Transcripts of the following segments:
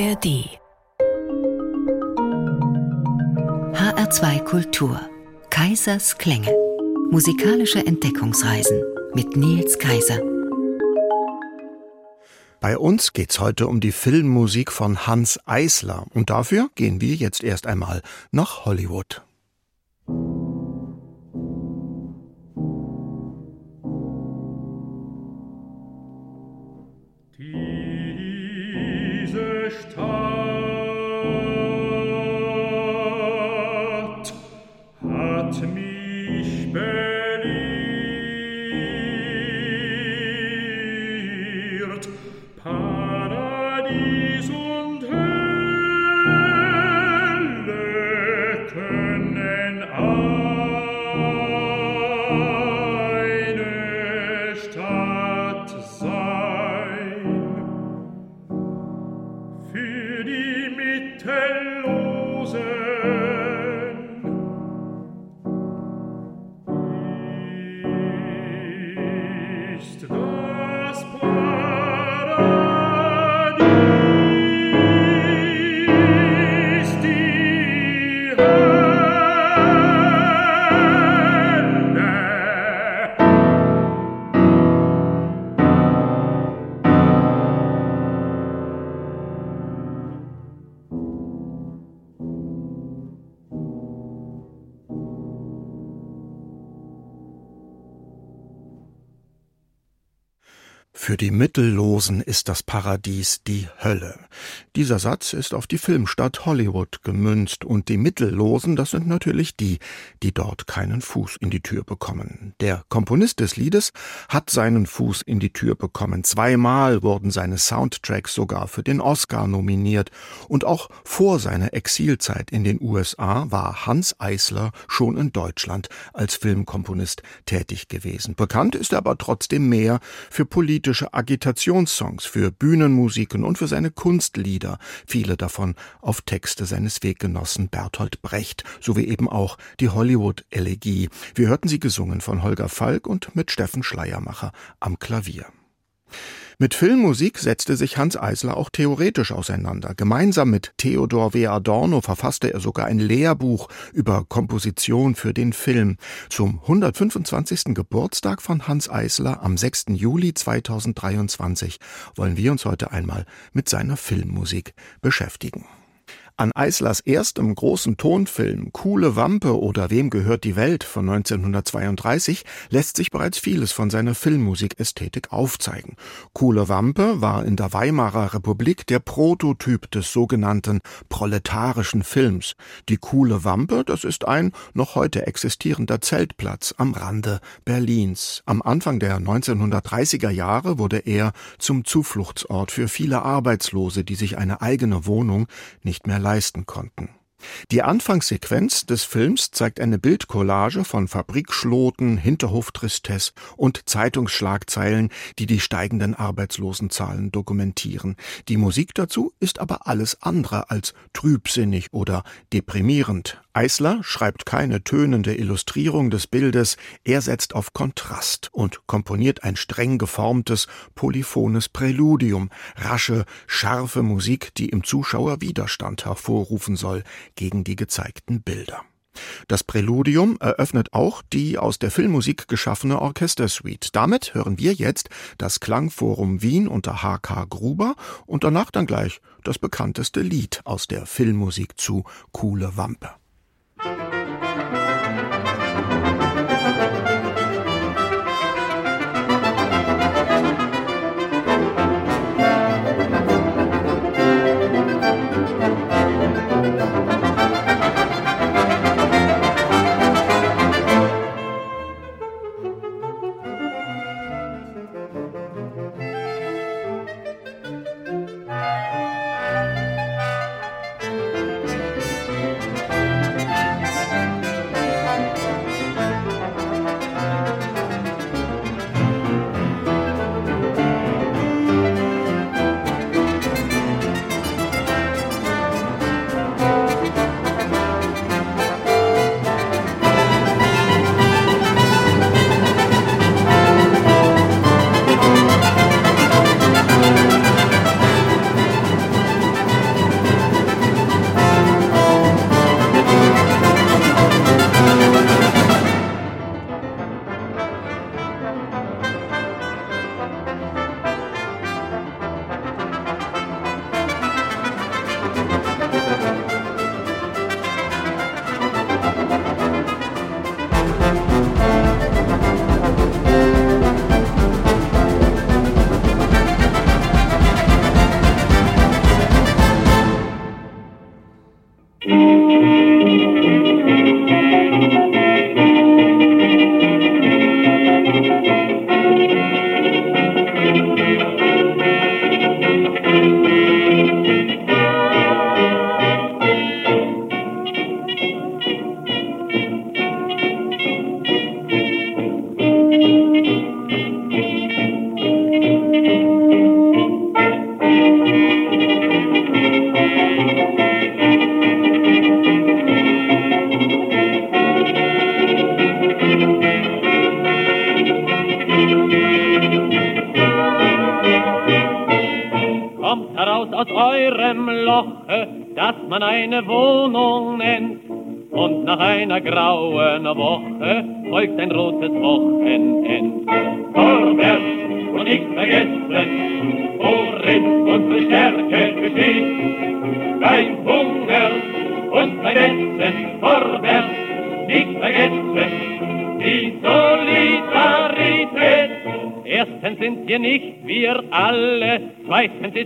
ARD HR2 Kultur. Kaisers Klänge. Musikalische Entdeckungsreisen mit Nils Kaiser. Bei uns geht's heute um die Filmmusik von Hans Eisler. Und dafür gehen wir jetzt erst einmal nach Hollywood. Für die Mittellosen ist das Paradies die Hölle. Dieser Satz ist auf die Filmstadt Hollywood gemünzt und die Mittellosen, das sind natürlich die, die dort keinen Fuß in die Tür bekommen. Der Komponist des Liedes hat seinen Fuß in die Tür bekommen. Zweimal wurden seine Soundtracks sogar für den Oscar nominiert und auch vor seiner Exilzeit in den USA war Hans Eisler schon in Deutschland als Filmkomponist tätig gewesen. Bekannt ist er aber trotzdem mehr für politische politische Agitationssongs, für Bühnenmusiken und für seine Kunstlieder, viele davon auf Texte seines Weggenossen Bertolt Brecht, sowie eben auch die Hollywood-Elegie. Wir hörten sie gesungen von Holger Falk und mit Steffen Schleiermacher am Klavier. Mit Filmmusik setzte sich Hans Eisler auch theoretisch auseinander. Gemeinsam mit Theodor W. Adorno verfasste er sogar ein Lehrbuch über Komposition für den Film. Zum 125. Geburtstag von Hans Eisler am 6. Juli 2023 wollen wir uns heute einmal mit seiner Filmmusik beschäftigen. An Eislers erstem großen Tonfilm Kuhle Wampe oder Wem gehört die Welt von 1932 lässt sich bereits vieles von seiner Filmmusikästhetik aufzeigen. Kuhle Wampe war in der Weimarer Republik der Prototyp des sogenannten proletarischen Films. Die Kuhle Wampe, das ist ein noch heute existierender Zeltplatz am Rande Berlins. Am Anfang der 1930er Jahre wurde er zum Zufluchtsort für viele Arbeitslose, die sich eine eigene Wohnung nicht mehr leisten konnten. Die Anfangssequenz des Films zeigt eine Bildcollage von Fabrikschloten, Hinterhoftristesse und Zeitungsschlagzeilen, die die steigenden Arbeitslosenzahlen dokumentieren. Die Musik dazu ist aber alles andere als trübsinnig oder deprimierend. Eisler schreibt keine tönende Illustrierung des Bildes, er setzt auf Kontrast und komponiert ein streng geformtes, polyphones Präludium, rasche, scharfe Musik, die im Zuschauer Widerstand hervorrufen soll gegen die gezeigten Bilder. Das Präludium eröffnet auch die aus der Filmmusik geschaffene Orchestersuite. Damit hören wir jetzt das Klangforum Wien unter H.K. Gruber und danach dann gleich das bekannteste Lied aus der Filmmusik zu Kuhle Wampe.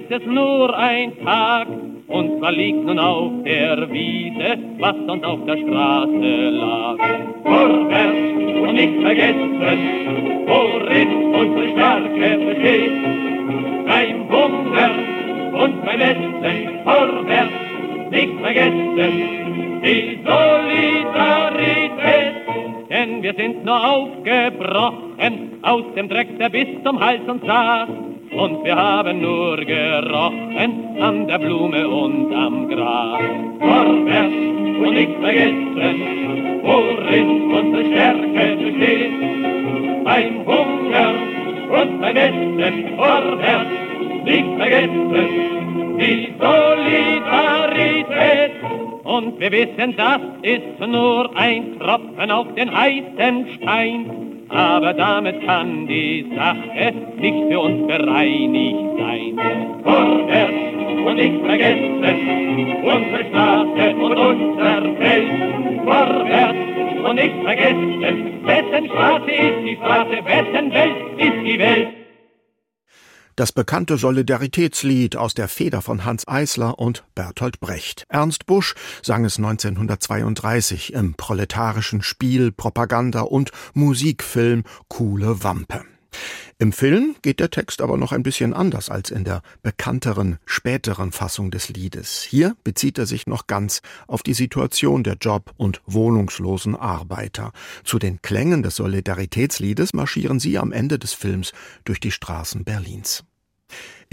Ist es nur ein Tag. Und zwar liegt nun auf der Wiese, was sonst auf der Straße lag. Vorwärts und nicht vergessen, worin unsere Stärke besteht. Beim Hunger und beim Essen vorwärts nicht vergessen, die Solidarität. Denn wir sind nur aufgebrochen aus dem Dreck, der bis zum Hals uns saß. Und wir haben nur gerochen an der Blume und am Gras. Vorwärts und nicht vergessen, worin unsere Stärke besteht. Beim Hunger und beim Essen vorwärts nicht vergessen, die Solidarität. Und wir wissen, das ist nur ein Tropfen auf den heißen Stein. Aber damit kann die Sache nicht für uns bereinigt sein. Vorwärts und nicht vergessen, unsere Straße und unser Feld. Vorwärts und nicht vergessen, wessen Straße ist die Straße, wessen Welt ist die Welt. Das bekannte Solidaritätslied aus der Feder von Hans Eisler und Bertolt Brecht. Ernst Busch sang es 1932 im proletarischen Spiel, Propaganda und Musikfilm Coole Wampe. Im Film geht der Text aber noch ein bisschen anders als in der bekannteren, späteren Fassung des Liedes. Hier bezieht er sich noch ganz auf die Situation der Job- und wohnungslosen Arbeiter. Zu den Klängen des Solidaritätsliedes marschieren sie am Ende des Films durch die Straßen Berlins.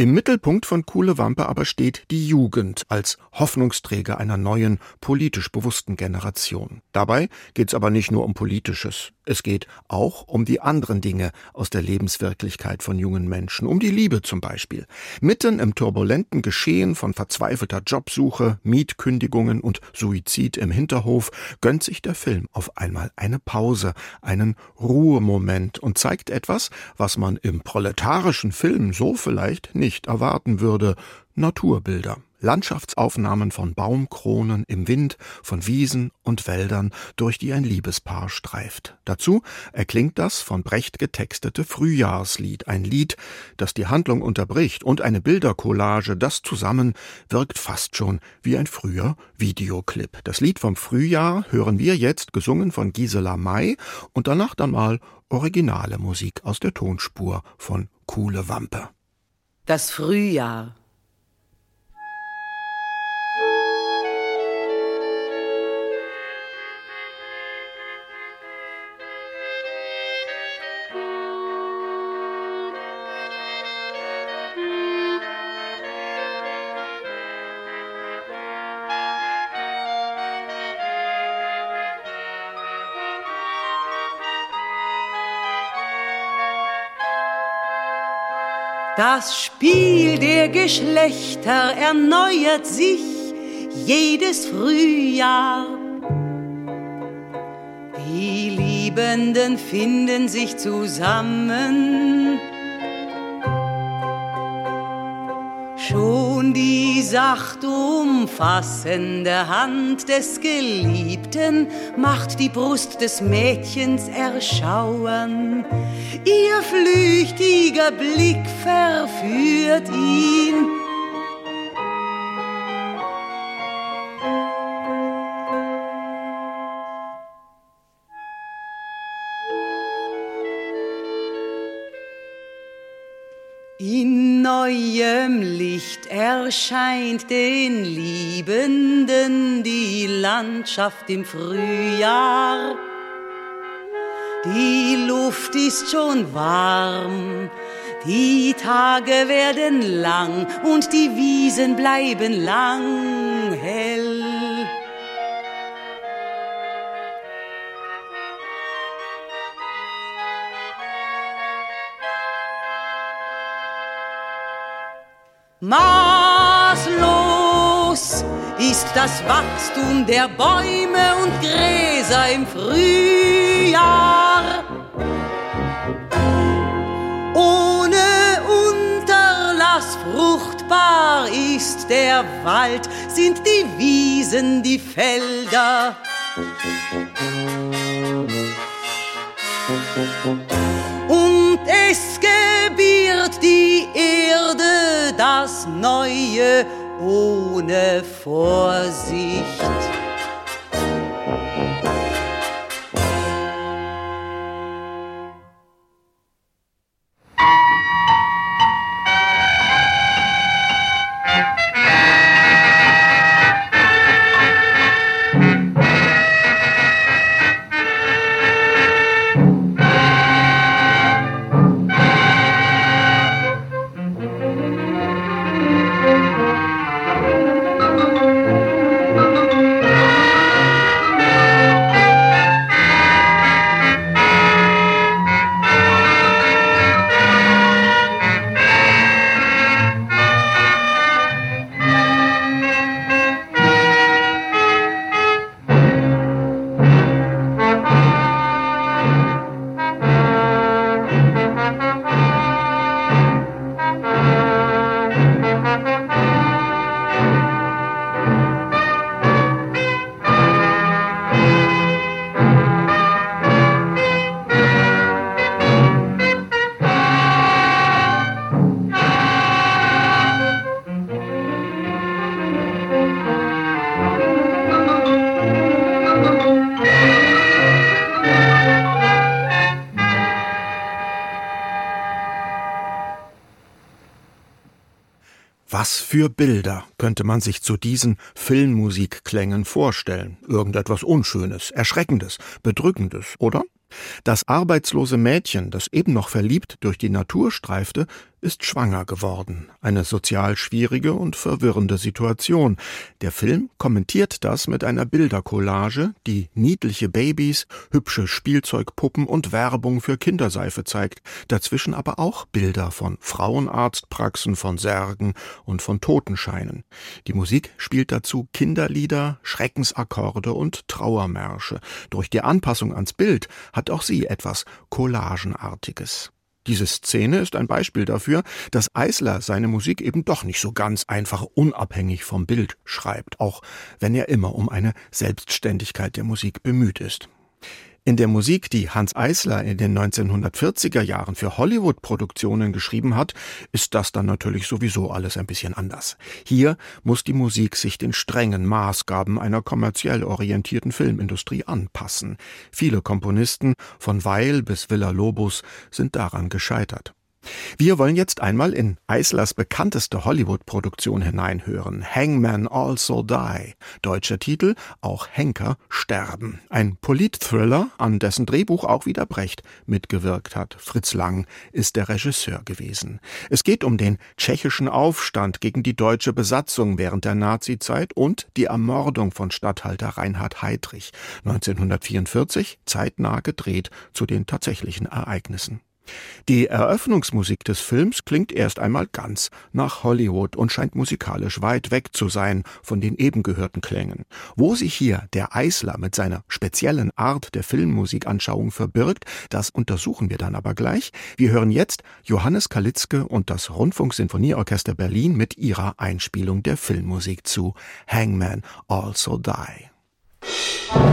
Im Mittelpunkt von Kuhle Wampe aber steht die Jugend als Hoffnungsträger einer neuen, politisch bewussten Generation. Dabei geht's aber nicht nur um Politisches. Es geht auch um die anderen Dinge aus der Lebenswirklichkeit von jungen Menschen, um die Liebe zum Beispiel. Mitten im turbulenten Geschehen von verzweifelter Jobsuche, Mietkündigungen und Suizid im Hinterhof gönnt sich der Film auf einmal eine Pause, einen Ruhemoment und zeigt etwas, was man im proletarischen Film so vielleicht nicht erwarten würde, Naturbilder. Landschaftsaufnahmen von Baumkronen im Wind, von Wiesen und Wäldern, durch die ein Liebespaar streift. Dazu erklingt das von Brecht getextete Frühjahrslied, ein Lied, das die Handlung unterbricht, und eine Bildercollage, das zusammen wirkt fast schon wie ein früher Videoclip. Das Lied vom Frühjahr hören wir jetzt, gesungen von Gisela May, und danach dann mal originale Musik aus der Tonspur von Kuhle Wampe. Das Frühjahr Das Spiel der Geschlechter erneuert sich jedes Frühjahr. Die Liebenden finden sich zusammen. Schon die sacht umfassende Hand des Geliebten macht die Brust des Mädchens erschauern. Ihr flüchtiger Blick verführt ihn. Erscheint den Liebenden die Landschaft im Frühjahr. Die Luft ist schon warm, die Tage werden lang und die Wiesen bleiben lang hell. My ist das Wachstum der Bäume und Gräser im Frühjahr. Ohne Unterlass fruchtbar ist der Wald, sind die Wiesen, die Felder. Und es gebiert die Erde das Neue ohne Vorsicht. Für Bilder könnte man sich zu diesen Filmmusikklängen vorstellen? Irgendetwas Unschönes, Erschreckendes, Bedrückendes, oder? Das arbeitslose Mädchen, das eben noch verliebt durch die Natur streifte, ist schwanger geworden. Eine sozial schwierige und verwirrende Situation. Der Film kommentiert das mit einer Bildercollage, die niedliche Babys, hübsche Spielzeugpuppen und Werbung für Kinderseife zeigt. Dazwischen aber auch Bilder von Frauenarztpraxen, von Särgen und von Totenscheinen. Die Musik spielt dazu Kinderlieder, Schreckensakkorde und Trauermärsche. Durch die Anpassung ans Bild hat auch sie etwas Collagenartiges. Diese Szene ist ein Beispiel dafür, dass Eisler seine Musik eben doch nicht so ganz einfach unabhängig vom Bild schreibt, auch wenn er immer um eine Selbstständigkeit der Musik bemüht ist. In der Musik, die Hans Eisler in den 1940er Jahren für Hollywood-Produktionen geschrieben hat, ist das dann natürlich sowieso alles ein bisschen anders. Hier muss die Musik sich den strengen Maßgaben einer kommerziell orientierten Filmindustrie anpassen. Viele Komponisten, von Weil bis Villa Lobos, sind daran gescheitert. Wir wollen jetzt einmal in Eislers bekannteste Hollywood-Produktion hineinhören. Hangman Also Die. Deutscher Titel, auch Henker sterben. Ein Polit-Thriller, an dessen Drehbuch auch wieder Brecht mitgewirkt hat. Fritz Lang ist der Regisseur gewesen. Es geht um den tschechischen Aufstand gegen die deutsche Besatzung während der Nazizeit und die Ermordung von Statthalter Reinhard Heydrich. 1944, zeitnah gedreht zu den tatsächlichen Ereignissen. Die Eröffnungsmusik des Films klingt erst einmal ganz nach Hollywood und scheint musikalisch weit weg zu sein von den eben gehörten Klängen. Wo sich hier der Eisler mit seiner speziellen Art der Filmmusikanschauung verbirgt, das untersuchen wir dann aber gleich. Wir hören jetzt Johannes Kalitzke und das Rundfunksinfonieorchester Berlin mit ihrer Einspielung der Filmmusik zu Hangman Also Die.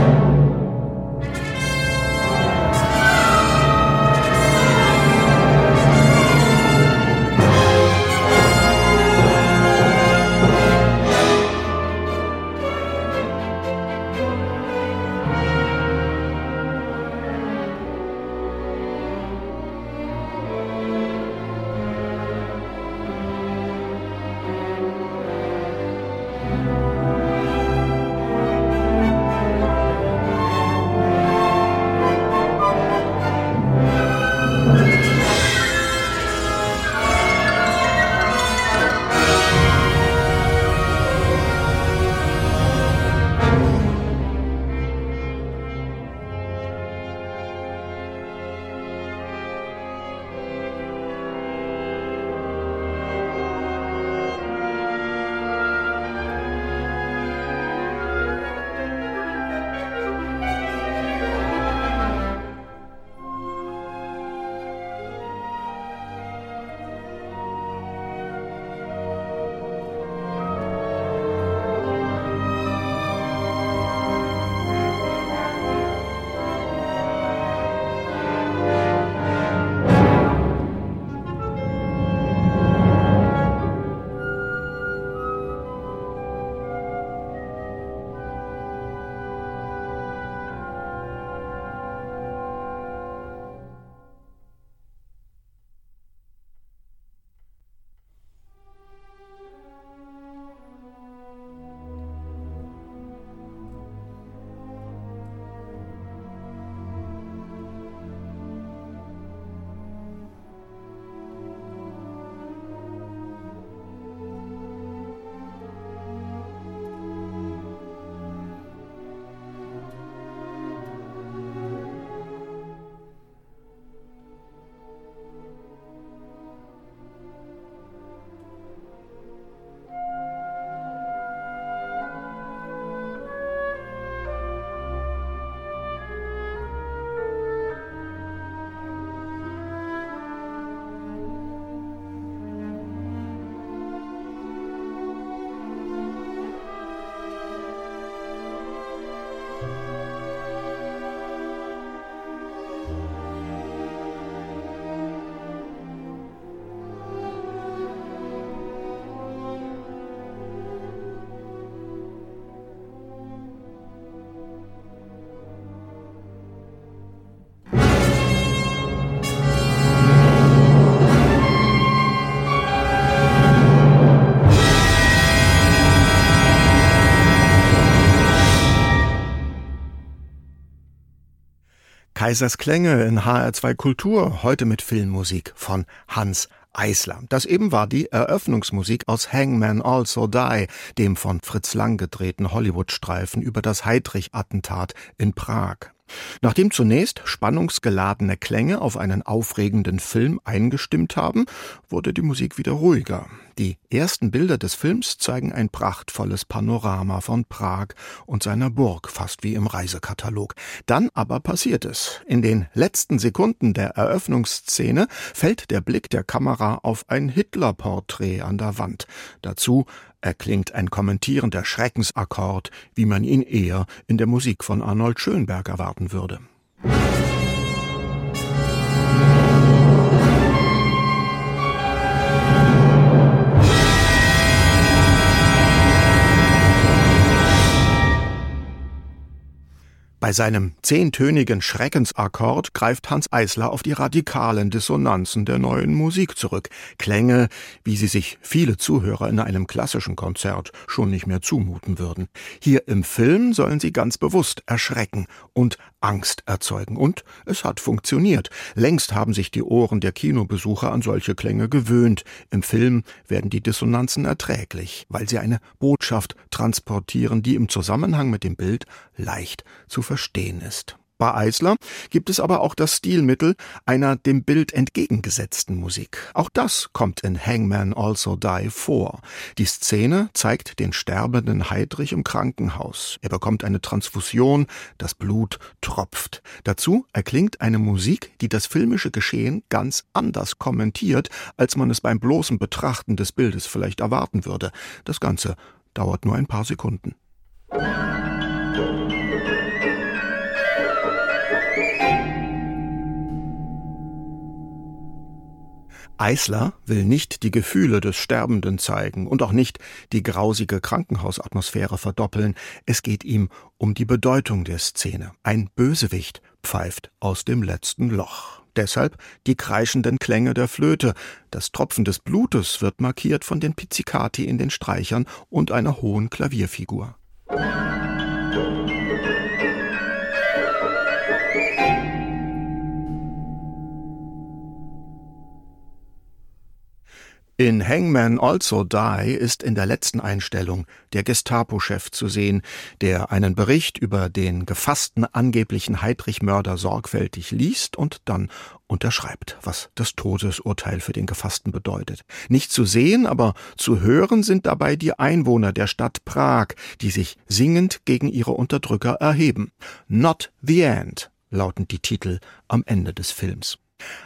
Kaisers Klänge in HR2 Kultur, heute mit Filmmusik von Hans Eisler. Das eben war die Eröffnungsmusik aus Hangman Also Die, dem von Fritz Lang gedrehten Hollywood-Streifen über das Heydrich-Attentat in Prag. Nachdem zunächst spannungsgeladene Klänge auf einen aufregenden Film eingestimmt haben, wurde die Musik wieder ruhiger. Die ersten Bilder des Films zeigen ein prachtvolles Panorama von Prag und seiner Burg, fast wie im Reisekatalog. Dann aber passiert es. In den letzten Sekunden der Eröffnungsszene fällt der Blick der Kamera auf ein Hitlerporträt an der Wand. Dazu erklingt ein kommentierender Schreckensakkord, wie man ihn eher in der Musik von Arnold Schönberg erwarten würde. Bei seinem zehntönigen Schreckensakkord greift Hans Eisler auf die radikalen Dissonanzen der neuen Musik zurück. Klänge, wie sie sich viele Zuhörer in einem klassischen Konzert schon nicht mehr zumuten würden. Hier im Film sollen sie ganz bewusst erschrecken und Angst erzeugen. Und es hat funktioniert. Längst haben sich die Ohren der Kinobesucher an solche Klänge gewöhnt. Im Film werden die Dissonanzen erträglich, weil sie eine Botschaft transportieren, die im Zusammenhang mit dem Bild leicht zu verstehen ist. Bei Eisler gibt es aber auch das Stilmittel einer dem Bild entgegengesetzten Musik. Auch das kommt in Hangman Also Die vor. Die Szene zeigt den sterbenden Heidrich im Krankenhaus. Er bekommt eine Transfusion, das Blut tropft. Dazu erklingt eine Musik, die das filmische Geschehen ganz anders kommentiert, als man es beim bloßen Betrachten des Bildes vielleicht erwarten würde. Das Ganze dauert nur ein paar Sekunden. Eisler will nicht die Gefühle des Sterbenden zeigen und auch nicht die grausige Krankenhausatmosphäre verdoppeln. Es geht ihm um die Bedeutung der Szene. Ein Bösewicht pfeift aus dem letzten Loch. Deshalb die kreischenden Klänge der Flöte. Das Tropfen des Blutes wird markiert von den Pizzicati in den Streichern und einer hohen Klavierfigur. In Hangman Also Die ist in der letzten Einstellung der Gestapo-Chef zu sehen, der einen Bericht über den gefassten angeblichen Heidrich-Mörder sorgfältig liest und dann unterschreibt, was das Todesurteil für den Gefassten bedeutet. Nicht zu sehen, aber zu hören sind dabei die Einwohner der Stadt Prag, die sich singend gegen ihre Unterdrücker erheben. Not the End lauten die Titel am Ende des Films.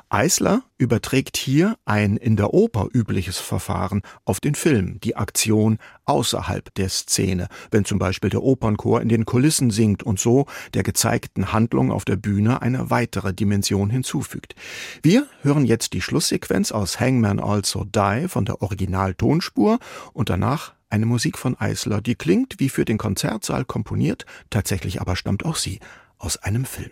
Eisler überträgt hier ein in der Oper übliches Verfahren auf den Film, die Aktion außerhalb der Szene, wenn zum Beispiel der Opernchor in den Kulissen singt und so der gezeigten Handlung auf der Bühne eine weitere Dimension hinzufügt. Wir hören jetzt die Schlusssequenz aus Hangman Also Die von der Originaltonspur und danach eine Musik von Eisler, die klingt wie für den Konzertsaal komponiert, tatsächlich aber stammt auch sie aus einem Film.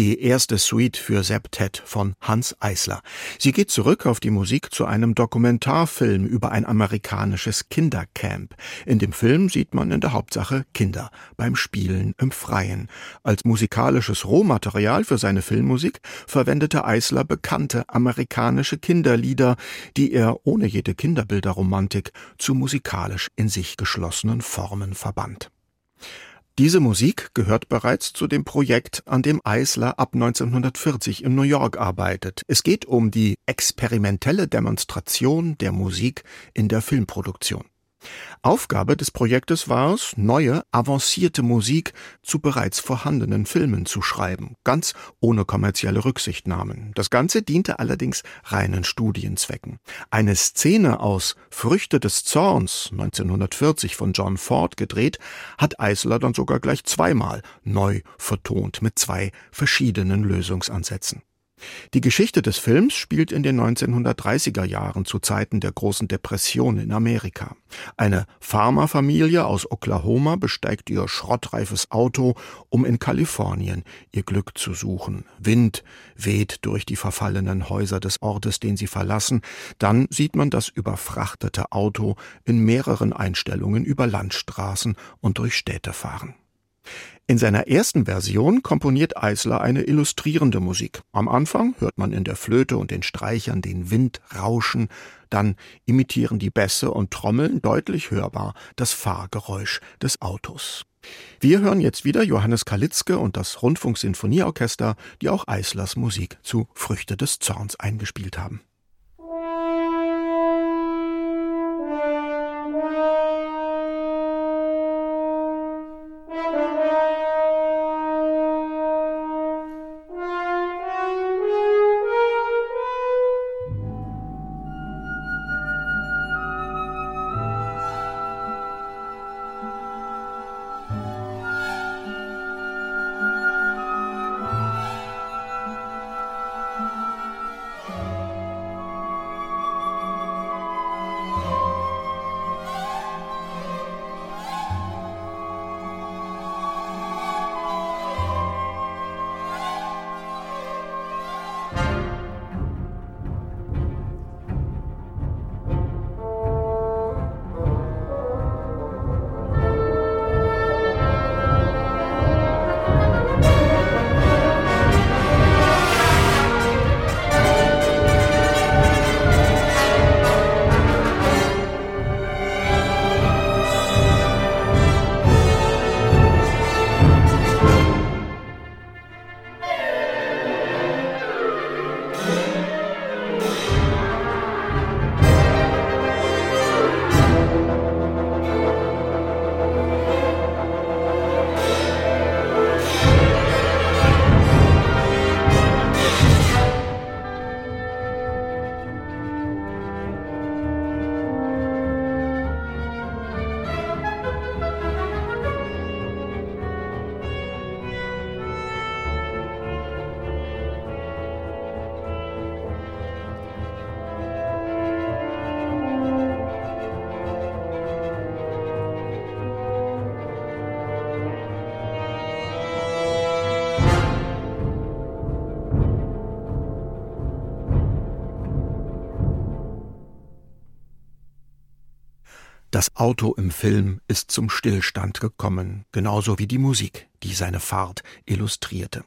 die erste Suite für Septet von Hans Eisler. Sie geht zurück auf die Musik zu einem Dokumentarfilm über ein amerikanisches Kindercamp. In dem Film sieht man in der Hauptsache Kinder beim Spielen im Freien. Als musikalisches Rohmaterial für seine Filmmusik verwendete Eisler bekannte amerikanische Kinderlieder, die er ohne jede Kinderbilderromantik zu musikalisch in sich geschlossenen Formen verband. Diese Musik gehört bereits zu dem Projekt, an dem Eisler ab 1940 in New York arbeitet. Es geht um die experimentelle Demonstration der Musik in der Filmproduktion. Aufgabe des Projektes war es, neue, avancierte Musik zu bereits vorhandenen Filmen zu schreiben, ganz ohne kommerzielle Rücksichtnahmen. Das Ganze diente allerdings reinen Studienzwecken. Eine Szene aus Früchte des Zorns 1940 von John Ford gedreht, hat Eisler dann sogar gleich zweimal neu vertont mit zwei verschiedenen Lösungsansätzen. Die Geschichte des Films spielt in den 1930er Jahren zu Zeiten der großen Depression in Amerika. Eine Pharmafamilie aus Oklahoma besteigt ihr schrottreifes Auto, um in Kalifornien ihr Glück zu suchen. Wind weht durch die verfallenen Häuser des Ortes, den sie verlassen. Dann sieht man das überfrachtete Auto in mehreren Einstellungen über Landstraßen und durch Städte fahren. In seiner ersten Version komponiert Eisler eine illustrierende Musik. Am Anfang hört man in der Flöte und den Streichern den Wind rauschen, dann imitieren die Bässe und Trommeln deutlich hörbar das Fahrgeräusch des Autos. Wir hören jetzt wieder Johannes Kalitzke und das Rundfunksinfonieorchester, die auch Eislers Musik zu Früchte des Zorns eingespielt haben. Das Auto im Film ist zum Stillstand gekommen, genauso wie die Musik, die seine Fahrt illustrierte.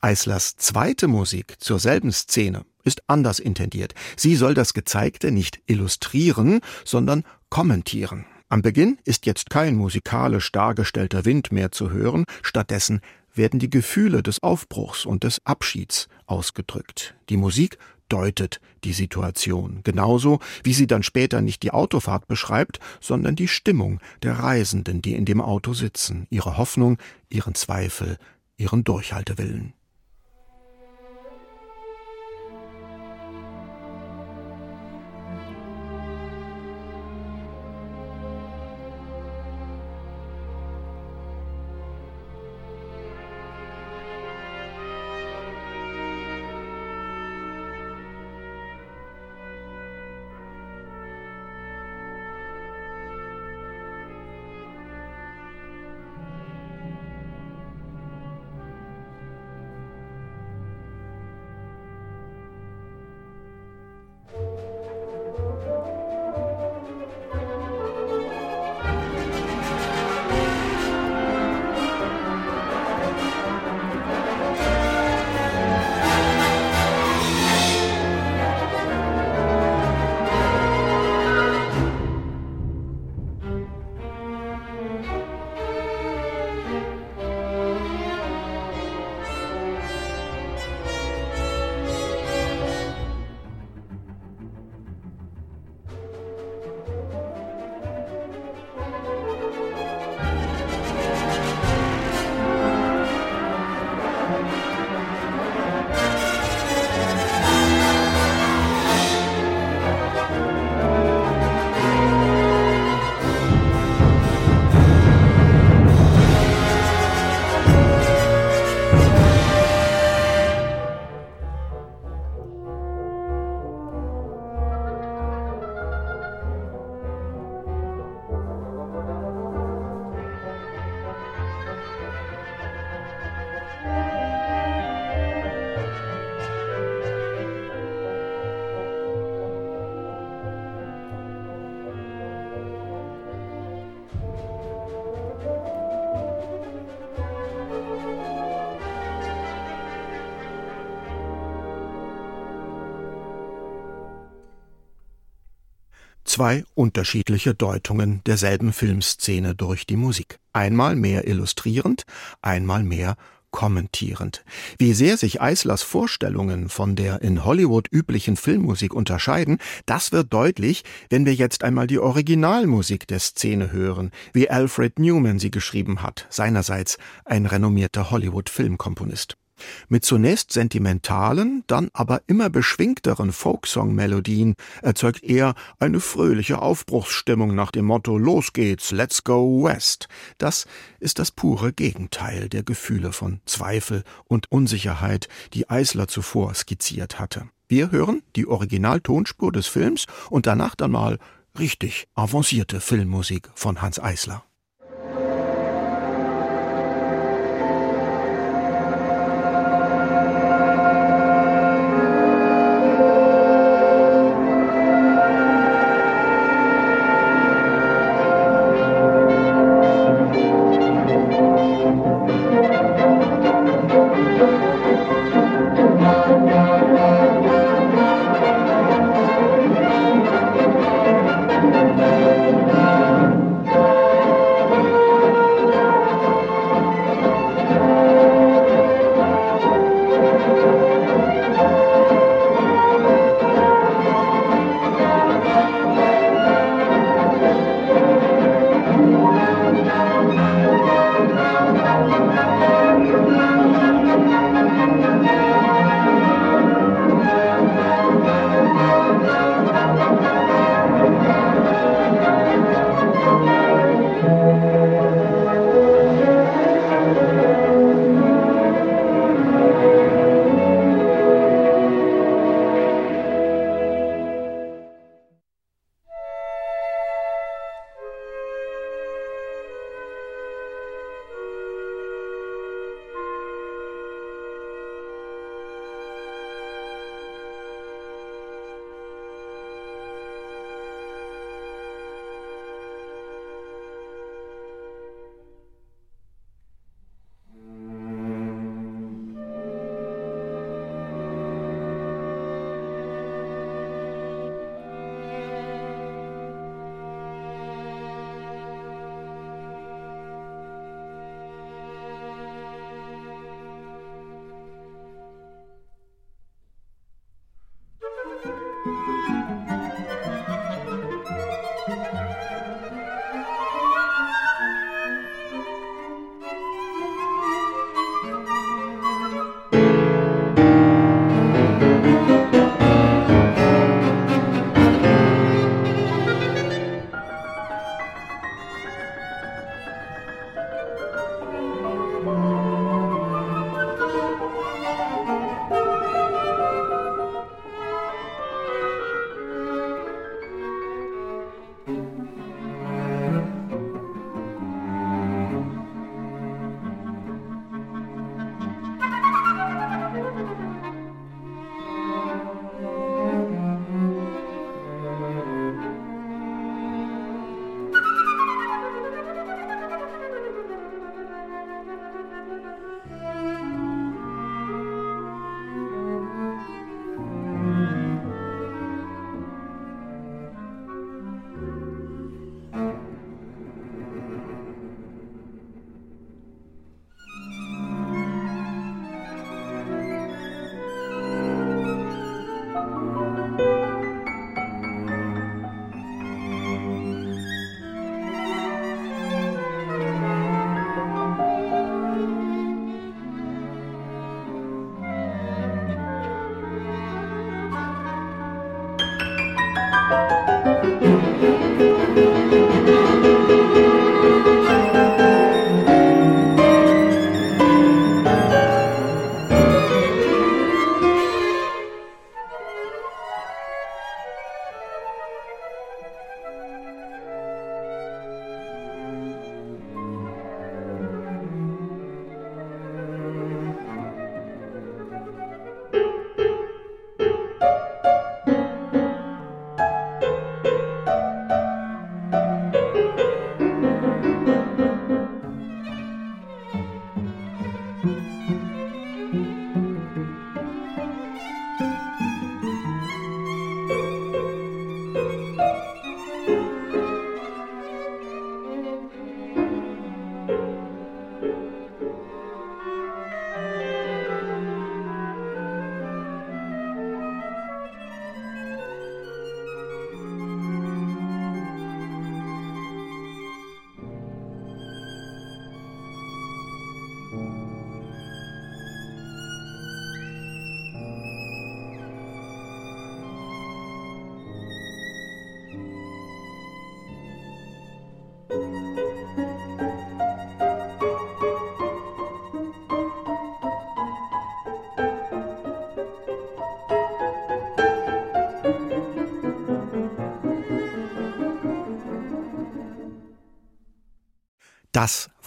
Eislers zweite Musik zur selben Szene ist anders intendiert. Sie soll das Gezeigte nicht illustrieren, sondern kommentieren. Am Beginn ist jetzt kein musikalisch dargestellter Wind mehr zu hören, stattdessen werden die Gefühle des Aufbruchs und des Abschieds ausgedrückt. Die Musik deutet die Situation, genauso wie sie dann später nicht die Autofahrt beschreibt, sondern die Stimmung der Reisenden, die in dem Auto sitzen, ihre Hoffnung, ihren Zweifel, ihren Durchhaltewillen. Zwei unterschiedliche Deutungen derselben Filmszene durch die Musik. Einmal mehr illustrierend, einmal mehr kommentierend. Wie sehr sich Eislers Vorstellungen von der in Hollywood üblichen Filmmusik unterscheiden, das wird deutlich, wenn wir jetzt einmal die Originalmusik der Szene hören, wie Alfred Newman sie geschrieben hat, seinerseits ein renommierter Hollywood-Filmkomponist. Mit zunächst sentimentalen, dann aber immer beschwingteren Folksong-Melodien erzeugt er eine fröhliche Aufbruchsstimmung nach dem Motto Los geht's, let's go west. Das ist das pure Gegenteil der Gefühle von Zweifel und Unsicherheit, die Eisler zuvor skizziert hatte. Wir hören die Originaltonspur des Films und danach dann mal richtig avancierte Filmmusik von Hans Eisler.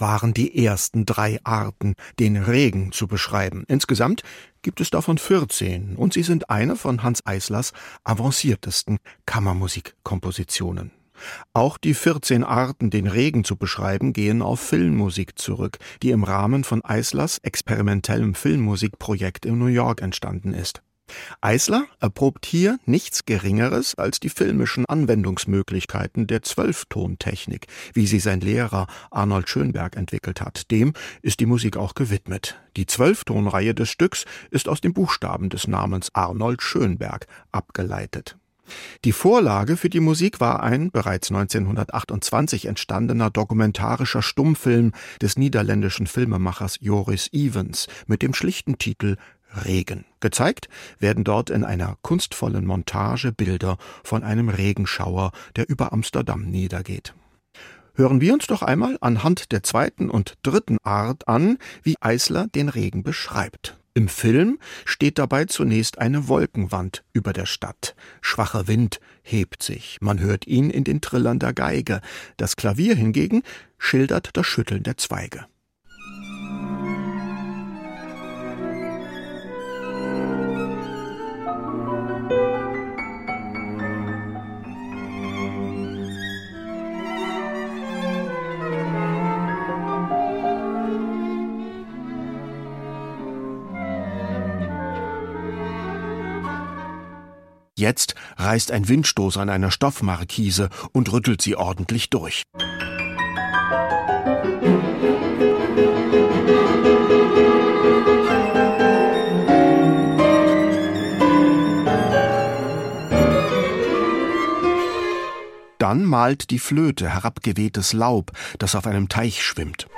Waren die ersten drei Arten, den Regen zu beschreiben. Insgesamt gibt es davon 14 und sie sind eine von Hans Eislers avanciertesten Kammermusikkompositionen. Auch die 14 Arten, den Regen zu beschreiben, gehen auf Filmmusik zurück, die im Rahmen von Eislers experimentellem Filmmusikprojekt in New York entstanden ist. Eisler erprobt hier nichts Geringeres als die filmischen Anwendungsmöglichkeiten der Zwölftontechnik, wie sie sein Lehrer Arnold Schönberg entwickelt hat. Dem ist die Musik auch gewidmet. Die Zwölftonreihe des Stücks ist aus dem Buchstaben des Namens Arnold Schönberg abgeleitet. Die Vorlage für die Musik war ein bereits 1928 entstandener dokumentarischer Stummfilm des niederländischen Filmemachers Joris Evans mit dem schlichten Titel Regen. Gezeigt werden dort in einer kunstvollen Montage Bilder von einem Regenschauer, der über Amsterdam niedergeht. Hören wir uns doch einmal anhand der zweiten und dritten Art an, wie Eisler den Regen beschreibt. Im Film steht dabei zunächst eine Wolkenwand über der Stadt. Schwacher Wind hebt sich. Man hört ihn in den Trillern der Geige. Das Klavier hingegen schildert das Schütteln der Zweige. Jetzt reißt ein Windstoß an einer Stoffmarkise und rüttelt sie ordentlich durch. Dann malt die Flöte herabgewehtes Laub, das auf einem Teich schwimmt.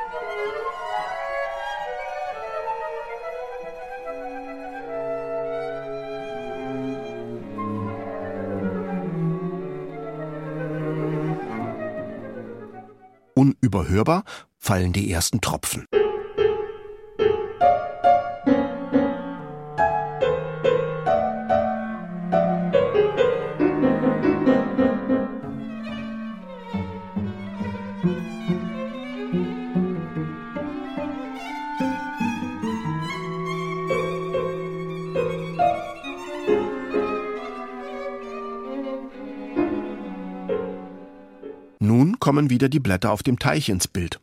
Unüberhörbar fallen die ersten Tropfen. Kommen wieder die Blätter auf dem Teich ins Bild.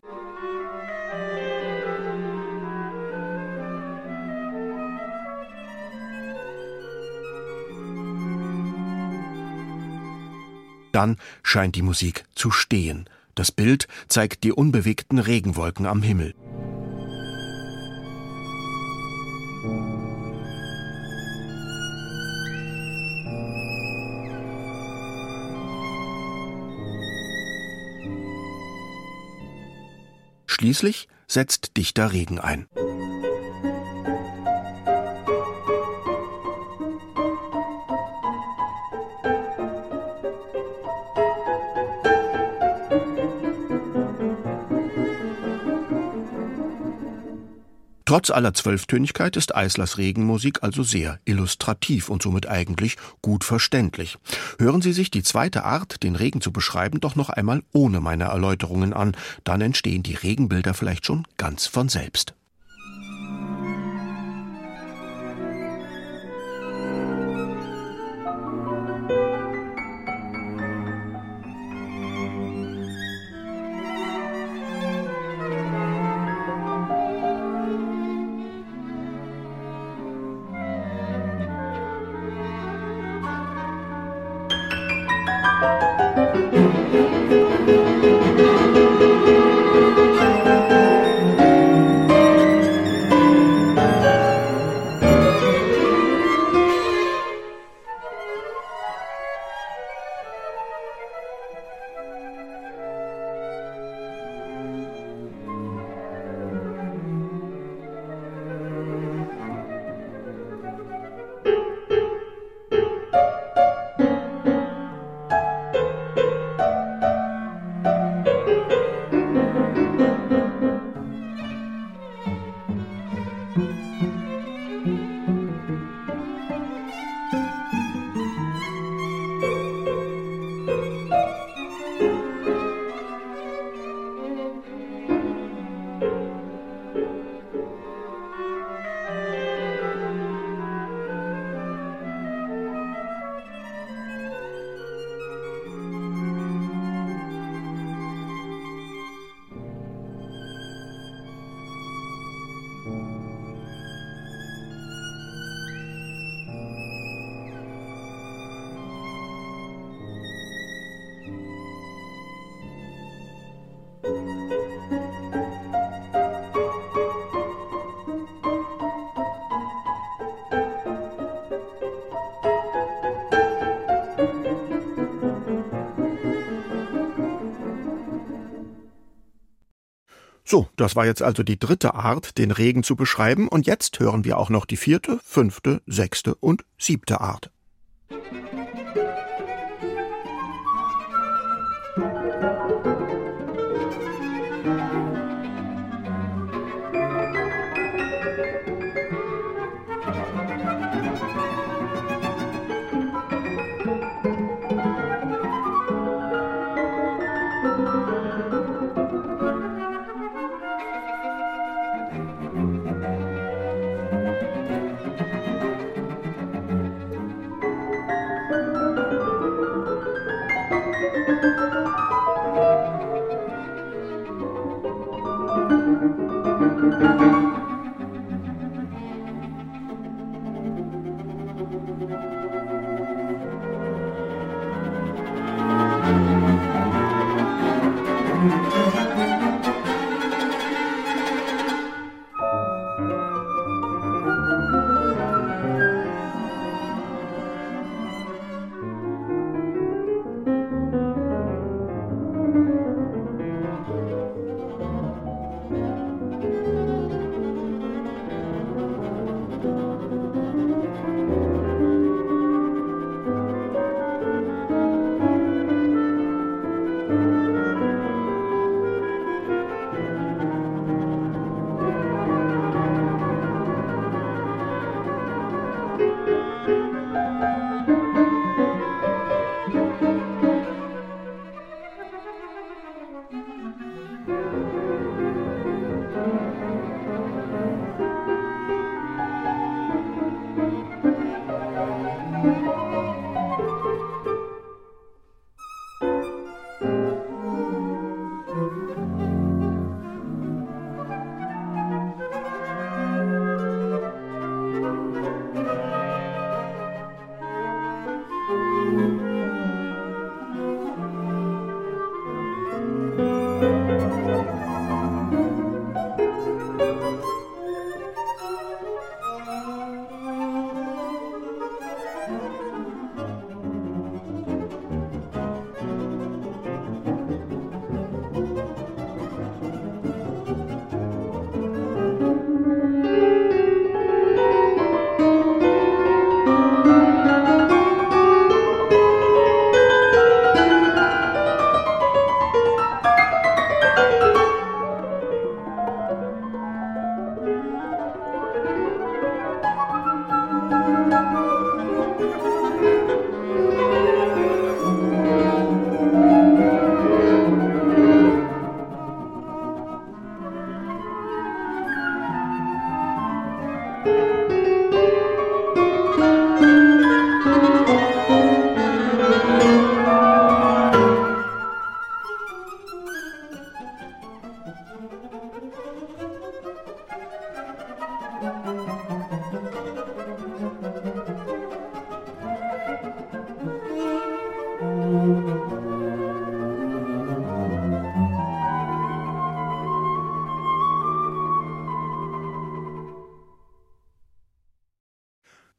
Dann scheint die Musik zu stehen. Das Bild zeigt die unbewegten Regenwolken am Himmel. Schließlich setzt dichter Regen ein. Trotz aller Zwölftönigkeit ist Eislers Regenmusik also sehr illustrativ und somit eigentlich gut verständlich. Hören Sie sich die zweite Art, den Regen zu beschreiben, doch noch einmal ohne meine Erläuterungen an, dann entstehen die Regenbilder vielleicht schon ganz von selbst. So, das war jetzt also die dritte Art, den Regen zu beschreiben, und jetzt hören wir auch noch die vierte, fünfte, sechste und siebte Art.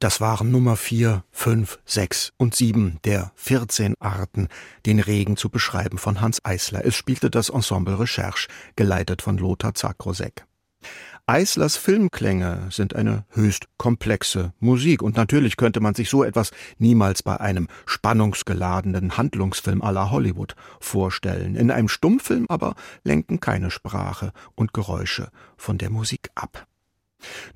Das waren Nummer vier, fünf, sechs und sieben der 14 Arten, den Regen zu beschreiben von Hans Eisler. Es spielte das Ensemble Recherche, geleitet von Lothar Zakrosek. Eislers Filmklänge sind eine höchst komplexe Musik und natürlich könnte man sich so etwas niemals bei einem spannungsgeladenen Handlungsfilm aller Hollywood vorstellen. In einem Stummfilm aber lenken keine Sprache und Geräusche von der Musik ab.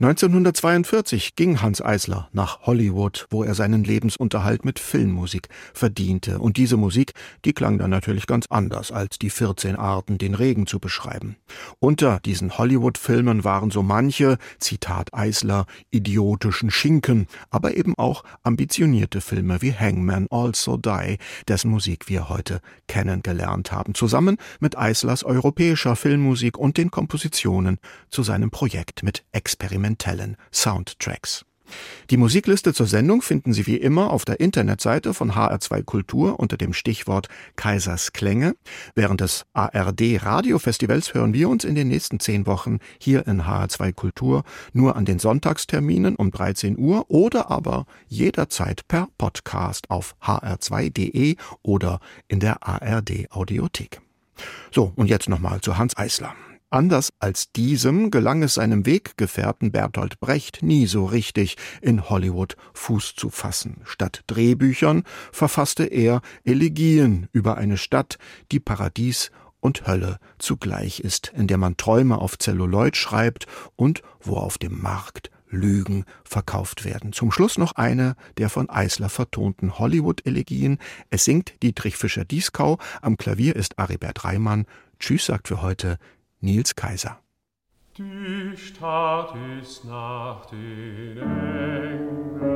1942 ging Hans Eisler nach Hollywood, wo er seinen Lebensunterhalt mit Filmmusik verdiente. Und diese Musik, die klang dann natürlich ganz anders als die 14 Arten, den Regen zu beschreiben. Unter diesen Hollywood-Filmen waren so manche, Zitat Eisler, idiotischen Schinken, aber eben auch ambitionierte Filme wie Hangman Also Die, dessen Musik wir heute kennengelernt haben, zusammen mit Eislers europäischer Filmmusik und den Kompositionen zu seinem Projekt mit experimentellen Soundtracks. Die Musikliste zur Sendung finden Sie wie immer auf der Internetseite von HR2 Kultur unter dem Stichwort Kaisers Klänge. Während des ARD Radiofestivals hören wir uns in den nächsten zehn Wochen hier in HR2 Kultur nur an den Sonntagsterminen um 13 Uhr oder aber jederzeit per Podcast auf hr2.de oder in der ARD Audiothek. So, und jetzt nochmal zu Hans Eisler. Anders als diesem gelang es seinem Weggefährten Bertolt Brecht nie so richtig, in Hollywood Fuß zu fassen. Statt Drehbüchern verfasste er Elegien über eine Stadt, die Paradies und Hölle zugleich ist, in der man Träume auf Zelluloid schreibt und wo auf dem Markt Lügen verkauft werden. Zum Schluss noch eine der von Eisler vertonten Hollywood-Elegien. Es singt Dietrich Fischer-Dieskau, am Klavier ist Aribert Reimann. Tschüss sagt für heute Nils Kaiser. Die Stadt ist nach den Engeln